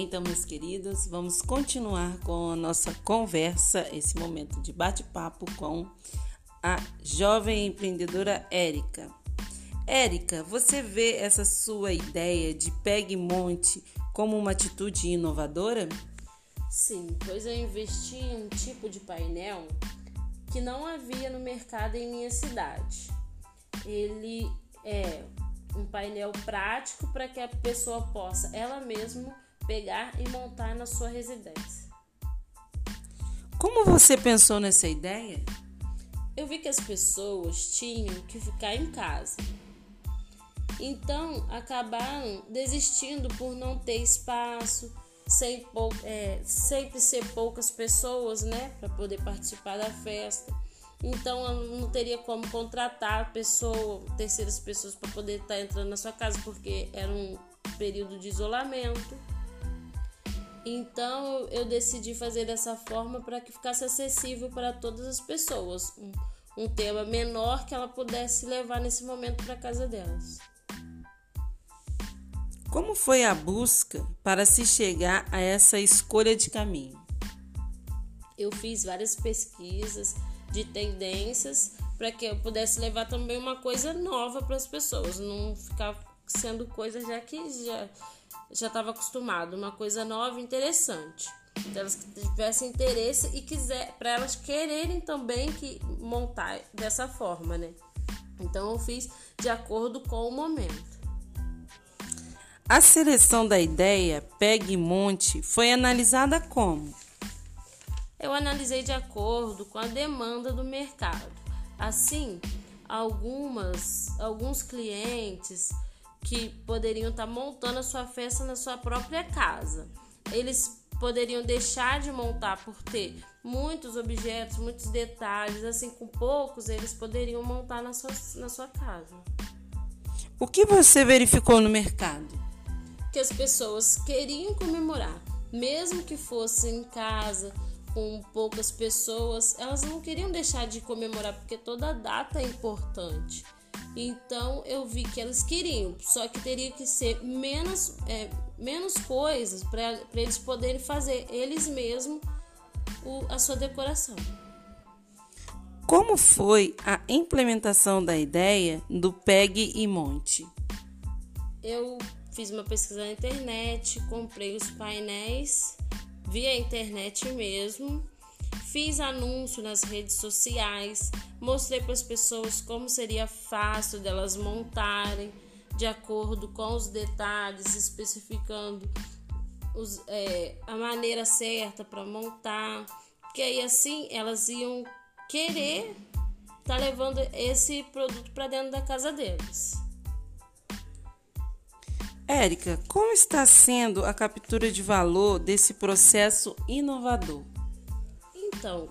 Então, meus queridos, vamos continuar com a nossa conversa, esse momento de bate-papo com a jovem empreendedora Érica. Érica, você vê essa sua ideia de pegue monte como uma atitude inovadora? Sim, pois eu investi em um tipo de painel que não havia no mercado em minha cidade. Ele é um painel prático para que a pessoa possa ela mesma pegar e montar na sua residência. Como você pensou nessa ideia? Eu vi que as pessoas tinham que ficar em casa. Então acabaram desistindo por não ter espaço, sem pou, é, sempre ser poucas pessoas, né, para poder participar da festa. Então não teria como contratar pessoa, terceiras pessoas para poder estar tá entrando na sua casa, porque era um período de isolamento. Então eu decidi fazer dessa forma para que ficasse acessível para todas as pessoas. Um, um tema menor que ela pudesse levar nesse momento para casa delas. Como foi a busca para se chegar a essa escolha de caminho? Eu fiz várias pesquisas de tendências para que eu pudesse levar também uma coisa nova para as pessoas, não ficar sendo coisa já que já já estava acostumado, uma coisa nova, interessante. Delas que tivessem interesse e quiser para elas quererem também que montar dessa forma, né? Então eu fiz de acordo com o momento. A seleção da ideia Pegue Monte foi analisada como? Eu analisei de acordo com a demanda do mercado. Assim, algumas, alguns clientes que poderiam estar montando a sua festa na sua própria casa. Eles poderiam deixar de montar por ter muitos objetos, muitos detalhes, assim, com poucos eles poderiam montar na sua, na sua casa. O que você verificou no mercado? que as pessoas queriam comemorar, mesmo que fosse em casa com poucas pessoas, elas não queriam deixar de comemorar porque toda data é importante. Então eu vi que elas queriam, só que teria que ser menos, é, menos coisas para eles poderem fazer eles mesmos o, a sua decoração. Como foi a implementação da ideia do PEG e Monte? Eu fiz uma pesquisa na internet, comprei os painéis via internet mesmo, fiz anúncio nas redes sociais, mostrei para as pessoas como seria fácil delas montarem de acordo com os detalhes, especificando os, é, a maneira certa para montar, que aí assim elas iam querer estar tá levando esse produto para dentro da casa deles. Érica, como está sendo a captura de valor desse processo inovador? Então,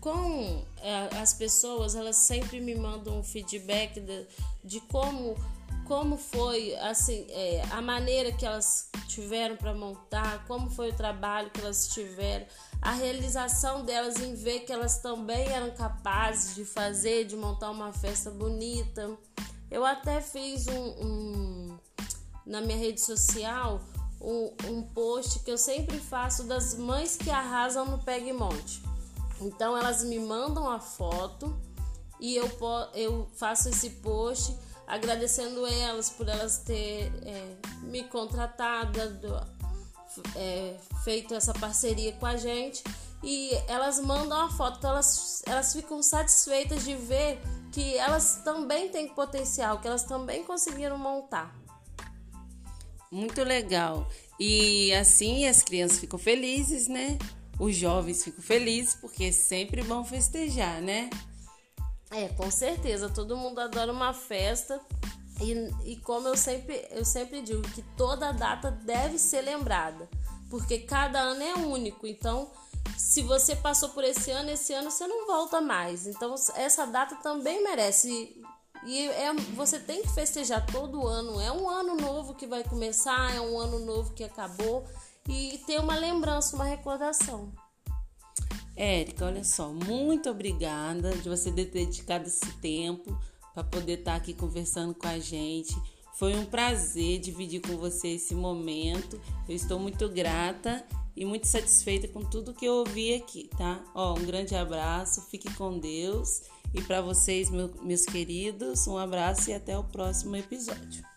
com é, as pessoas, elas sempre me mandam um feedback de, de como como foi assim é, a maneira que elas tiveram para montar, como foi o trabalho que elas tiveram, a realização delas em ver que elas também eram capazes de fazer, de montar uma festa bonita. Eu até fiz um, um na minha rede social um, um post que eu sempre faço das mães que arrasam no Pegmonte. Então elas me mandam a foto e eu, eu faço esse post agradecendo elas por elas ter é, me contratado, é, feito essa parceria com a gente e elas mandam a foto, então elas, elas ficam satisfeitas de ver que elas também têm potencial, que elas também conseguiram montar. Muito legal. E assim as crianças ficam felizes, né? Os jovens ficam felizes porque é sempre vão festejar, né? É, com certeza. Todo mundo adora uma festa. E, e como eu sempre, eu sempre digo, que toda data deve ser lembrada. Porque cada ano é único. Então, se você passou por esse ano, esse ano você não volta mais. Então, essa data também merece e é, você tem que festejar todo ano. É um ano novo que vai começar, é um ano novo que acabou. E ter uma lembrança, uma recordação. Érica, olha só, muito obrigada de você ter dedicado esse tempo para poder estar tá aqui conversando com a gente, Foi um prazer dividir com você esse momento. Eu estou muito grata e muito satisfeita com tudo que eu ouvi aqui, tá? Ó, um grande abraço, fique com Deus. E para vocês, meu, meus queridos, um abraço e até o próximo episódio.